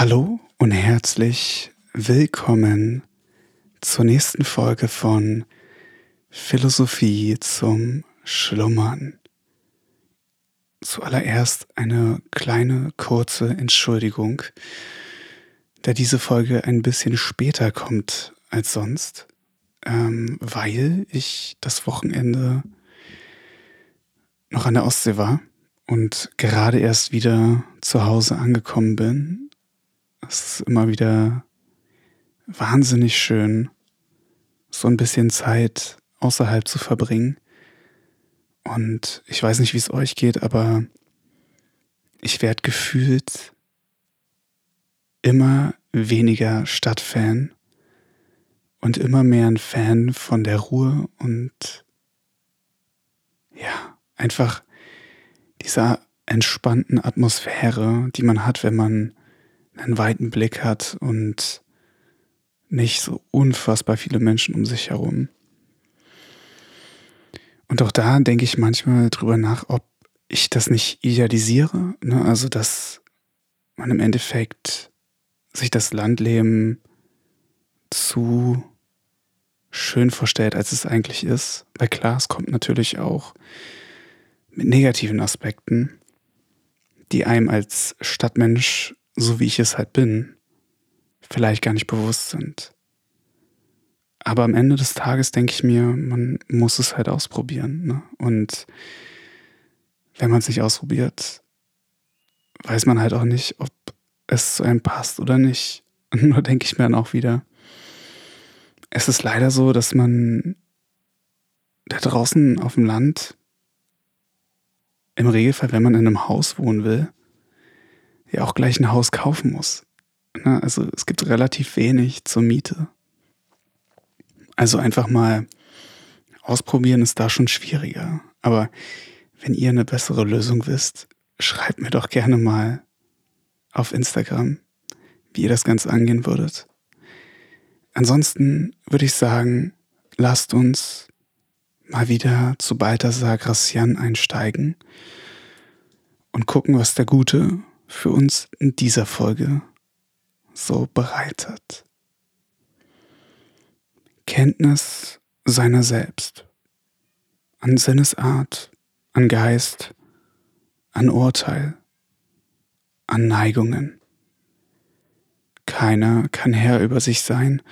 Hallo und herzlich willkommen zur nächsten Folge von Philosophie zum Schlummern. Zuallererst eine kleine kurze Entschuldigung, da diese Folge ein bisschen später kommt als sonst, ähm, weil ich das Wochenende noch an der Ostsee war und gerade erst wieder zu Hause angekommen bin es ist immer wieder wahnsinnig schön, so ein bisschen Zeit außerhalb zu verbringen. Und ich weiß nicht, wie es euch geht, aber ich werde gefühlt immer weniger Stadtfan und immer mehr ein Fan von der Ruhe und ja, einfach dieser entspannten Atmosphäre, die man hat, wenn man einen weiten Blick hat und nicht so unfassbar viele Menschen um sich herum. Und auch da denke ich manchmal drüber nach, ob ich das nicht idealisiere. Ne? Also, dass man im Endeffekt sich das Landleben zu schön vorstellt, als es eigentlich ist. Weil klar, es kommt natürlich auch mit negativen Aspekten, die einem als Stadtmensch so wie ich es halt bin, vielleicht gar nicht bewusst sind. Aber am Ende des Tages denke ich mir, man muss es halt ausprobieren. Ne? Und wenn man es nicht ausprobiert, weiß man halt auch nicht, ob es zu einem passt oder nicht. Und nur denke ich mir dann auch wieder, es ist leider so, dass man da draußen auf dem Land, im Regelfall, wenn man in einem Haus wohnen will, ja auch gleich ein Haus kaufen muss. Ne? Also es gibt relativ wenig zur Miete. Also einfach mal ausprobieren ist da schon schwieriger. Aber wenn ihr eine bessere Lösung wisst, schreibt mir doch gerne mal auf Instagram, wie ihr das Ganze angehen würdet. Ansonsten würde ich sagen, lasst uns mal wieder zu Balthasar Gracian einsteigen und gucken, was der Gute für uns in dieser Folge so bereitet. Kenntnis seiner selbst, an Sinnesart, an Geist, an Urteil, an Neigungen. Keiner kann Herr über sich sein,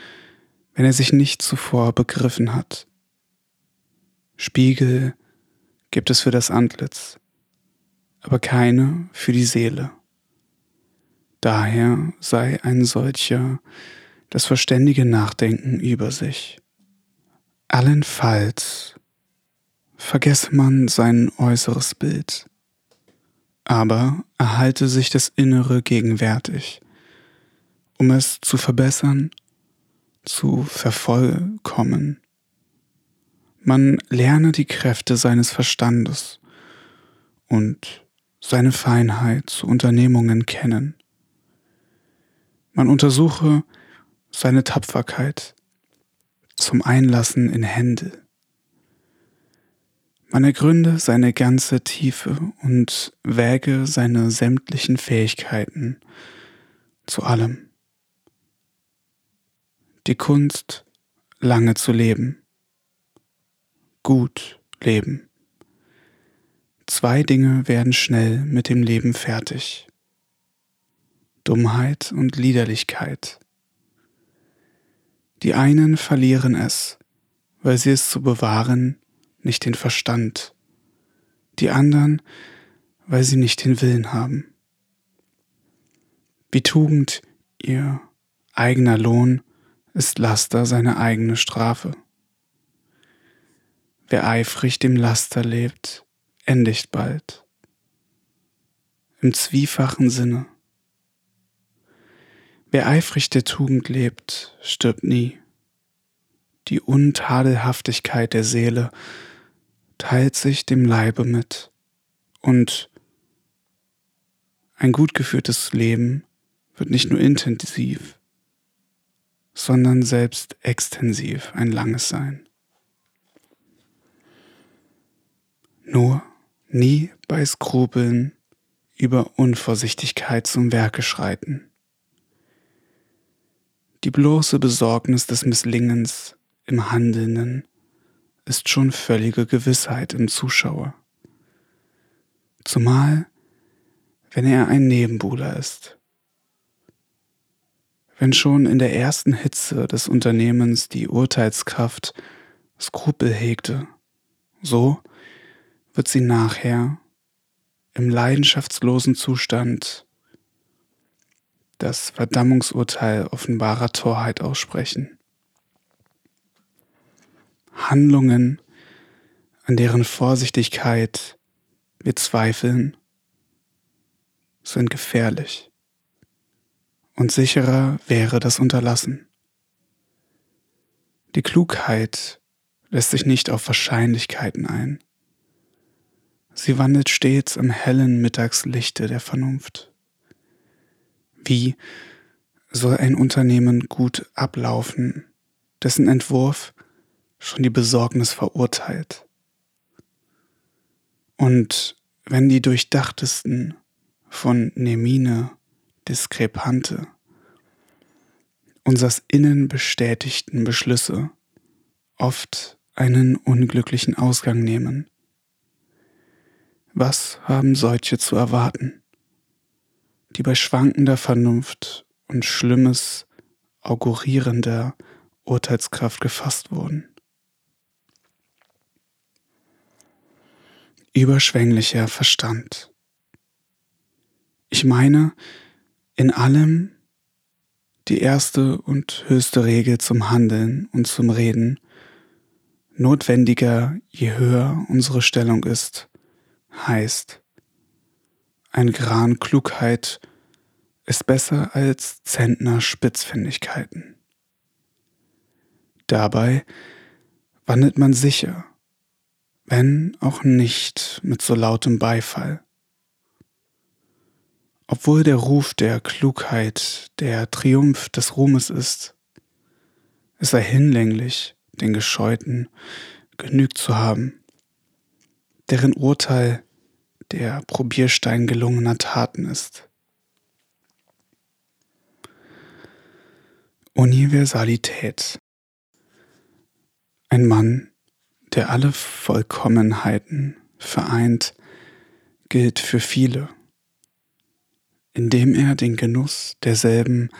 wenn er sich nicht zuvor begriffen hat. Spiegel gibt es für das Antlitz, aber keine für die Seele. Daher sei ein solcher das verständige Nachdenken über sich. Allenfalls vergesse man sein äußeres Bild, aber erhalte sich das Innere gegenwärtig, um es zu verbessern, zu vervollkommen. Man lerne die Kräfte seines Verstandes und seine Feinheit zu Unternehmungen kennen man untersuche seine Tapferkeit zum Einlassen in Hände. Man ergründe seine ganze Tiefe und wäge seine sämtlichen Fähigkeiten zu allem. Die Kunst, lange zu leben. Gut leben. Zwei Dinge werden schnell mit dem Leben fertig. Dummheit und Liederlichkeit. Die einen verlieren es, weil sie es zu bewahren nicht den Verstand, die anderen, weil sie nicht den Willen haben. Wie Tugend ihr eigener Lohn ist Laster seine eigene Strafe. Wer eifrig dem Laster lebt, endigt bald. Im zwiefachen Sinne. Wer eifrig der Tugend lebt, stirbt nie. Die Untadelhaftigkeit der Seele teilt sich dem Leibe mit und ein gut geführtes Leben wird nicht nur intensiv, sondern selbst extensiv ein langes sein. Nur nie bei Skrupeln über Unvorsichtigkeit zum Werke schreiten Die bloße Besorgnis des Misslingens im Handelnden ist schon völlige Gewissheit im Zuschauer. Zumal, wenn er ein Nebenbuhler ist. Wenn schon in der ersten Hitze des Unternehmens die Urteilskraft Skrupel hegte, so wird sie nachher im leidenschaftslosen Zustand das Verdammungsurteil offenbarer Torheit aussprechen. Handlungen, an deren Vorsichtigkeit wir zweifeln, sind gefährlich und sicherer wäre das Unterlassen. Die Klugheit lässt sich nicht auf Wahrscheinlichkeiten ein. Sie wandelt stets im hellen Mittagslichte der Vernunft. Wie soll ein Unternehmen gut ablaufen, dessen Entwurf schon die Besorgnis verurteilt? Und wenn die durchdachtesten von Nemine Diskrepante unsers Innen bestätigten Beschlüsse oft einen unglücklichen Ausgang nehmen, was haben solche zu erwarten, die bei schwankender Vernunft und schlimmes augurierender Urteilskraft gefasst wurden? Überschwänglicher Verstand. Ich meine, in allem die erste und höchste Regel zum Handeln und zum Reden notwendiger, je höher unsere Stellung ist, heißt, ein Gran Klugheit ist besser als Zentner Spitzfindigkeiten. Dabei wandelt man sicher, wenn auch nicht mit so lautem Beifall. Obwohl der Ruf der Klugheit der Triumph des Ruhmes ist, ist er hinlänglich den Gescheuten genügt zu haben, deren Urteil der Probierstein gelungener Taten ist. Universalität. Ein Mann, der alle Vollkommenheiten vereint, gilt für viele, indem er den Genuss derselben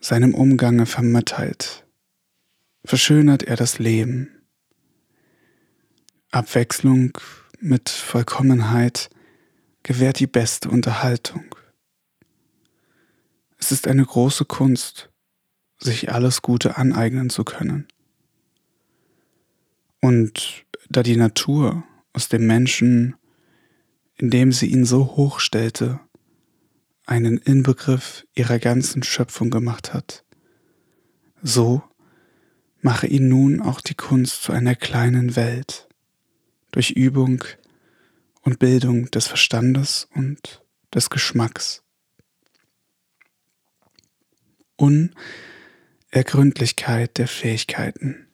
seinem Umgange vermittelt, verschönert er das Leben. Abwechslung mit Vollkommenheit gewährt die beste Unterhaltung. Es ist eine große Kunst, sich alles Gute aneignen zu können. Und da die Natur aus dem Menschen, indem sie ihn so hoch stellte, einen Inbegriff ihrer ganzen Schöpfung gemacht hat, so mache ihn nun auch die Kunst zu einer kleinen Welt, durch Übung und Bildung des Verstandes und des Geschmacks. Unergründlichkeit der Fähigkeiten.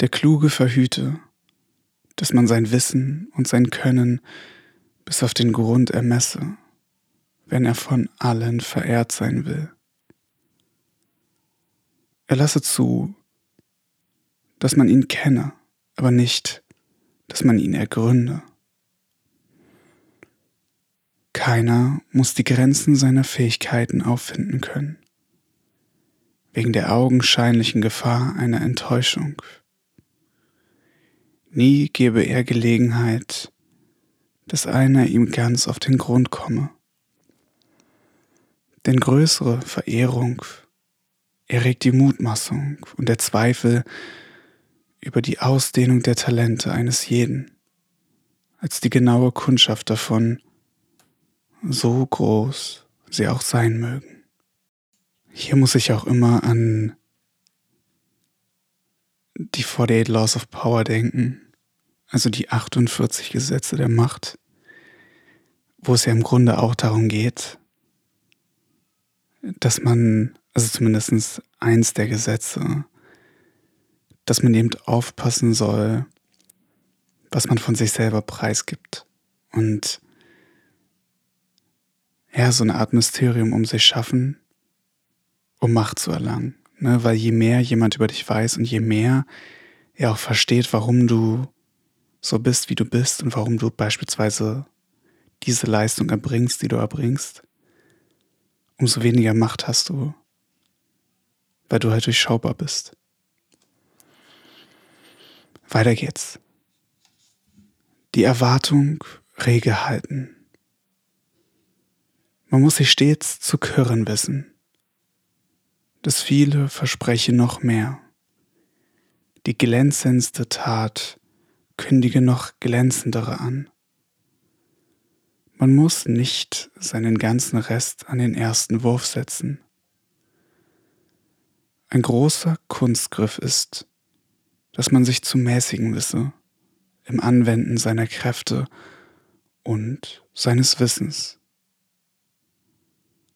Der Kluge verhüte, dass man sein Wissen und sein Können bis auf den Grund ermesse, wenn er von allen verehrt sein will. Er lasse zu, dass man ihn kenne, aber nicht, dass man ihn ergründe. Keiner muss die Grenzen seiner Fähigkeiten auffinden können, wegen der augenscheinlichen Gefahr einer Enttäuschung. Nie gebe er Gelegenheit, dass einer ihm ganz auf den Grund komme. Denn größere Verehrung erregt die Mutmaßung und der Zweifel über die Ausdehnung der Talente eines jeden, als die genaue Kundschaft davon, so groß sie auch sein mögen. Hier muss ich auch immer an die 48 Laws of Power denken, also die 48 Gesetze der Macht, wo es ja im Grunde auch darum geht, dass man, also zumindest eins der Gesetze, dass man eben aufpassen soll, was man von sich selber preisgibt. Und ja, so eine Art Mysterium um sich schaffen, um Macht zu erlangen. Ne? Weil je mehr jemand über dich weiß und je mehr er auch versteht, warum du so bist, wie du bist und warum du beispielsweise diese Leistung erbringst, die du erbringst, umso weniger Macht hast du, weil du halt durchschaubar bist. Weiter geht's. Die Erwartung rege halten. Man muss sich stets zu körren wissen. Das Viele verspreche noch mehr. Die glänzendste Tat kündige noch glänzendere an. Man muss nicht seinen ganzen Rest an den ersten Wurf setzen. Ein großer Kunstgriff ist, dass man sich zu mäßigen wisse im Anwenden seiner Kräfte und seines Wissens,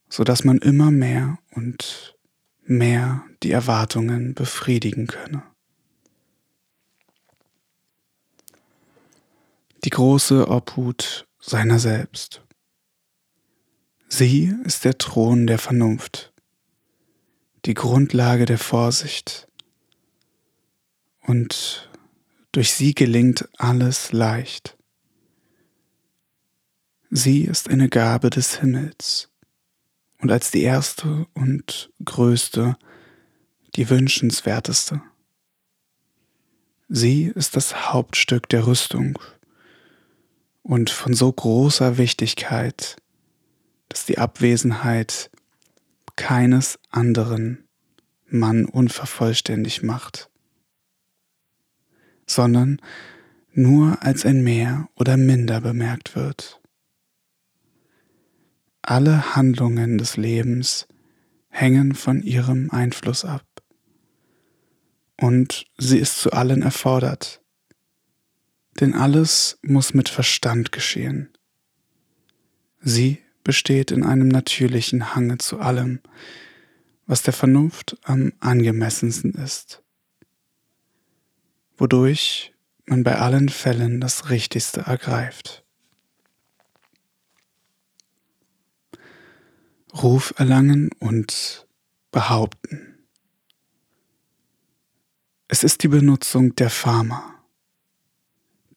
so dass man immer mehr und mehr die Erwartungen befriedigen könne. Die große Obhut seiner selbst. Sie ist der Thron der Vernunft, die Grundlage der Vorsicht, und durch sie gelingt alles leicht. Sie ist eine Gabe des Himmels und als die erste und größte die wünschenswerteste. Sie ist das Hauptstück der Rüstung und von so großer Wichtigkeit, dass die Abwesenheit keines anderen Mann unvervollständig macht, sondern nur als ein Mehr oder Minder bemerkt wird. Alle Handlungen des Lebens hängen von ihrem Einfluss ab. Und sie ist zu allen erfordert, denn alles muss mit Verstand geschehen. Sie besteht in einem natürlichen Hange zu allem, was der Vernunft am angemessensten ist, wodurch man bei allen Fällen das Richtigste ergreift. Ruf erlangen und behaupten. Es ist die Benutzung der Pharma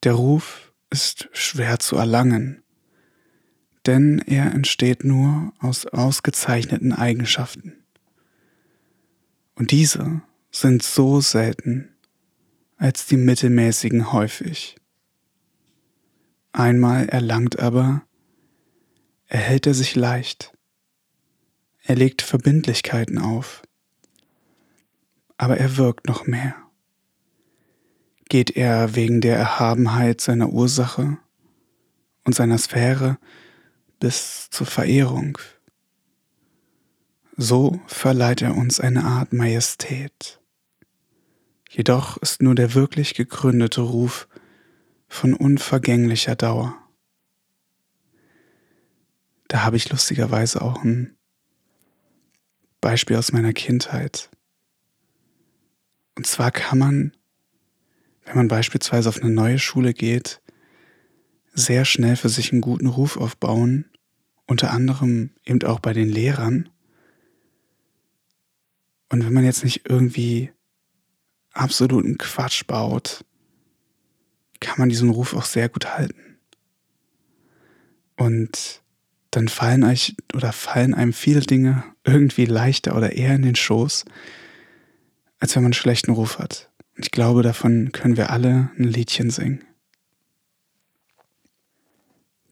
der Ruf ist schwer zu erlangen, denn er entsteht nur aus ausgezeichneten Eigenschaften. Und diese sind so selten als die mittelmäßigen häufig. Einmal erlangt aber, erhält er sich leicht. Er legt Verbindlichkeiten auf, aber er wirkt noch mehr geht er wegen der Erhabenheit seiner Ursache und seiner Sphäre bis zur Verehrung. So verleiht er uns eine Art Majestät. Jedoch ist nur der wirklich gegründete Ruf von unvergänglicher Dauer. Da habe ich lustigerweise auch ein Beispiel aus meiner Kindheit. Und zwar kann man wenn man beispielsweise auf eine neue Schule geht, sehr schnell für sich einen guten Ruf aufbauen, unter anderem eben auch bei den Lehrern. Und wenn man jetzt nicht irgendwie absoluten Quatsch baut, kann man diesen Ruf auch sehr gut halten. Und dann fallen euch oder fallen einem viele Dinge irgendwie leichter oder eher in den Schoß, als wenn man einen schlechten Ruf hat. Ich glaube, davon können wir alle ein Liedchen singen.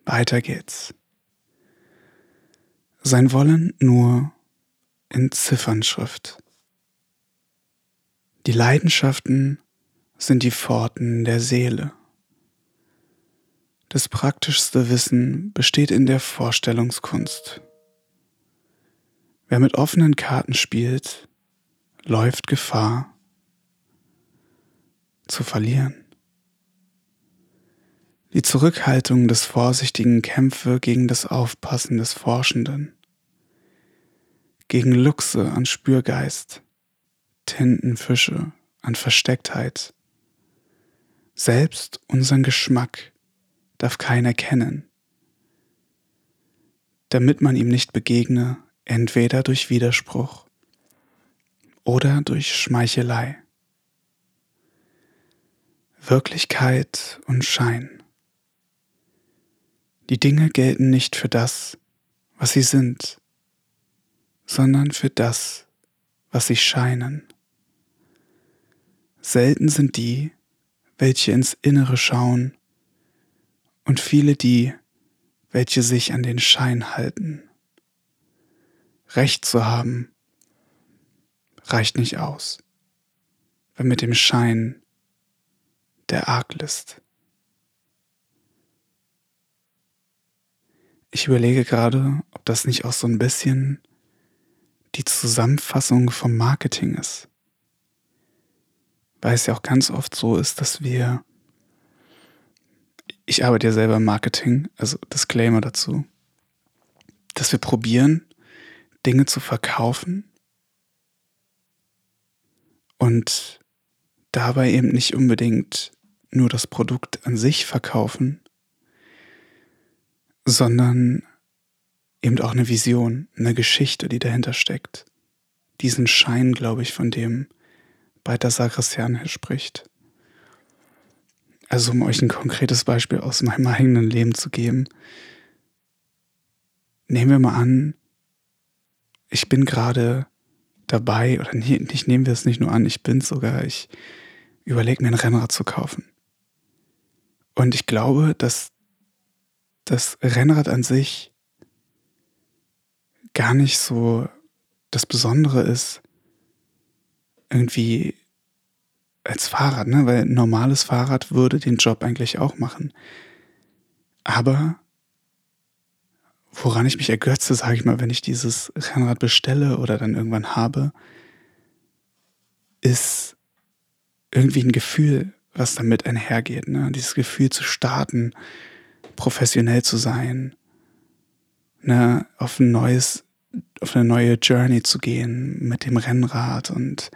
Weiter geht's. Sein Wollen nur in Ziffernschrift. Die Leidenschaften sind die Pforten der Seele. Das praktischste Wissen besteht in der Vorstellungskunst. Wer mit offenen Karten spielt, läuft Gefahr, zu verlieren. Die Zurückhaltung des vorsichtigen Kämpfe gegen das Aufpassen des Forschenden, gegen Luchse an Spürgeist, Tintenfische an Verstecktheit. Selbst unseren Geschmack darf keiner kennen, damit man ihm nicht begegne, entweder durch Widerspruch oder durch Schmeichelei. Wirklichkeit und Schein. Die Dinge gelten nicht für das, was sie sind, sondern für das, was sie scheinen. Selten sind die, welche ins Innere schauen, und viele die, welche sich an den Schein halten. Recht zu haben reicht nicht aus, wenn mit dem Schein der Arglist. Ich überlege gerade, ob das nicht auch so ein bisschen die Zusammenfassung vom Marketing ist. Weil es ja auch ganz oft so ist, dass wir, ich arbeite ja selber im Marketing, also Disclaimer dazu, dass wir probieren, Dinge zu verkaufen und dabei eben nicht unbedingt nur das Produkt an sich verkaufen, sondern eben auch eine Vision, eine Geschichte, die dahinter steckt. Diesen Schein, glaube ich, von dem Balthasar Christian hier spricht. Also um euch ein konkretes Beispiel aus meinem eigenen Leben zu geben. Nehmen wir mal an, ich bin gerade dabei, oder nicht nehmen wir es nicht nur an, ich bin sogar, ich überlege mir ein Rennrad zu kaufen. Und ich glaube, dass das Rennrad an sich gar nicht so das Besondere ist, irgendwie als Fahrrad, ne? Weil ein normales Fahrrad würde den Job eigentlich auch machen. Aber woran ich mich ergötze, sage ich mal, wenn ich dieses Rennrad bestelle oder dann irgendwann habe, ist irgendwie ein Gefühl, was damit einhergeht. Ne? Dieses Gefühl zu starten, professionell zu sein, ne? auf ein neues, auf eine neue Journey zu gehen mit dem Rennrad und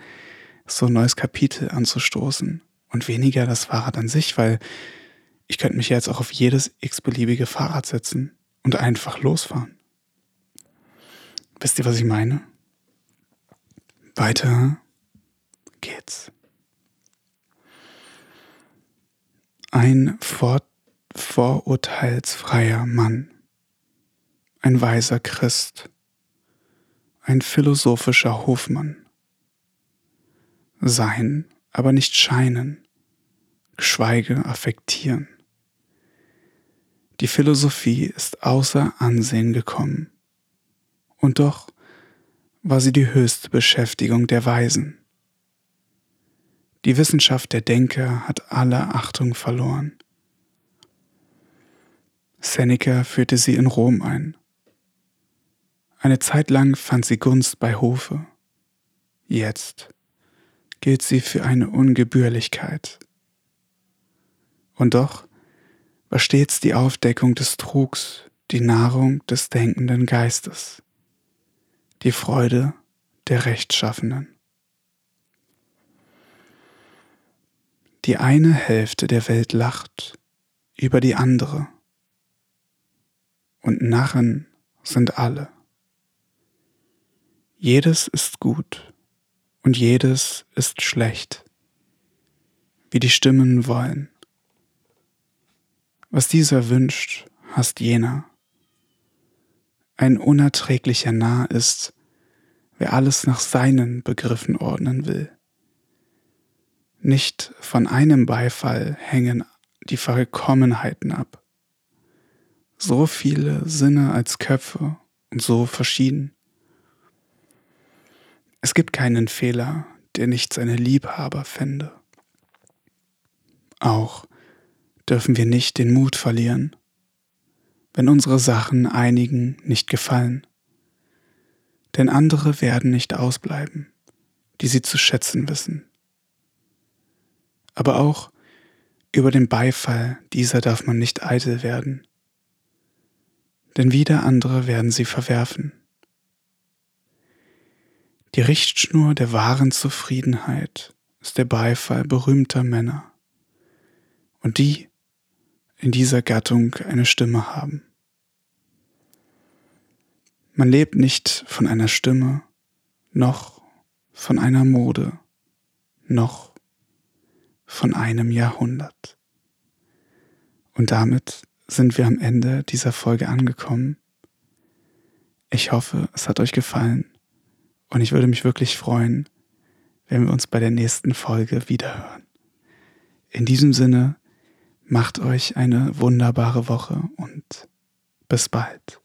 so ein neues Kapitel anzustoßen. Und weniger das Fahrrad an sich, weil ich könnte mich jetzt auch auf jedes x-beliebige Fahrrad setzen und einfach losfahren. Wisst ihr, was ich meine? Weiter geht's. Ein vor vorurteilsfreier Mann, ein weiser Christ, ein philosophischer Hofmann. Sein, aber nicht scheinen, geschweige affektieren. Die Philosophie ist außer Ansehen gekommen. Und doch war sie die höchste Beschäftigung der Weisen. Die Wissenschaft der Denker hat alle Achtung verloren. Seneca führte sie in Rom ein. Eine Zeit lang fand sie Gunst bei Hofe. Jetzt gilt sie für eine Ungebührlichkeit. Und doch war stets die Aufdeckung des Trugs die Nahrung des denkenden Geistes, die Freude der Rechtschaffenen. Die eine Hälfte der Welt lacht über die andere, und Narren sind alle. Jedes ist gut und jedes ist schlecht, wie die Stimmen wollen. Was dieser wünscht, hasst jener. Ein unerträglicher Narr ist, wer alles nach seinen Begriffen ordnen will. Nicht von einem Beifall hängen die Vollkommenheiten ab. So viele Sinne als Köpfe und so verschieden. Es gibt keinen Fehler, der nicht seine Liebhaber fände. Auch dürfen wir nicht den Mut verlieren, wenn unsere Sachen einigen nicht gefallen. Denn andere werden nicht ausbleiben, die sie zu schätzen wissen. Aber auch über den Beifall dieser darf man nicht eitel werden, denn wieder andere werden sie verwerfen. Die Richtschnur der wahren Zufriedenheit ist der Beifall berühmter Männer, und die, in dieser Gattung eine Stimme haben. Man lebt nicht von einer Stimme, noch von einer Mode noch von einem Jahrhundert. Und damit sind wir am Ende dieser Folge angekommen. Ich hoffe, es hat euch gefallen und ich würde mich wirklich freuen, wenn wir uns bei der nächsten Folge wiederhören. In diesem Sinne, macht euch eine wunderbare Woche und bis bald.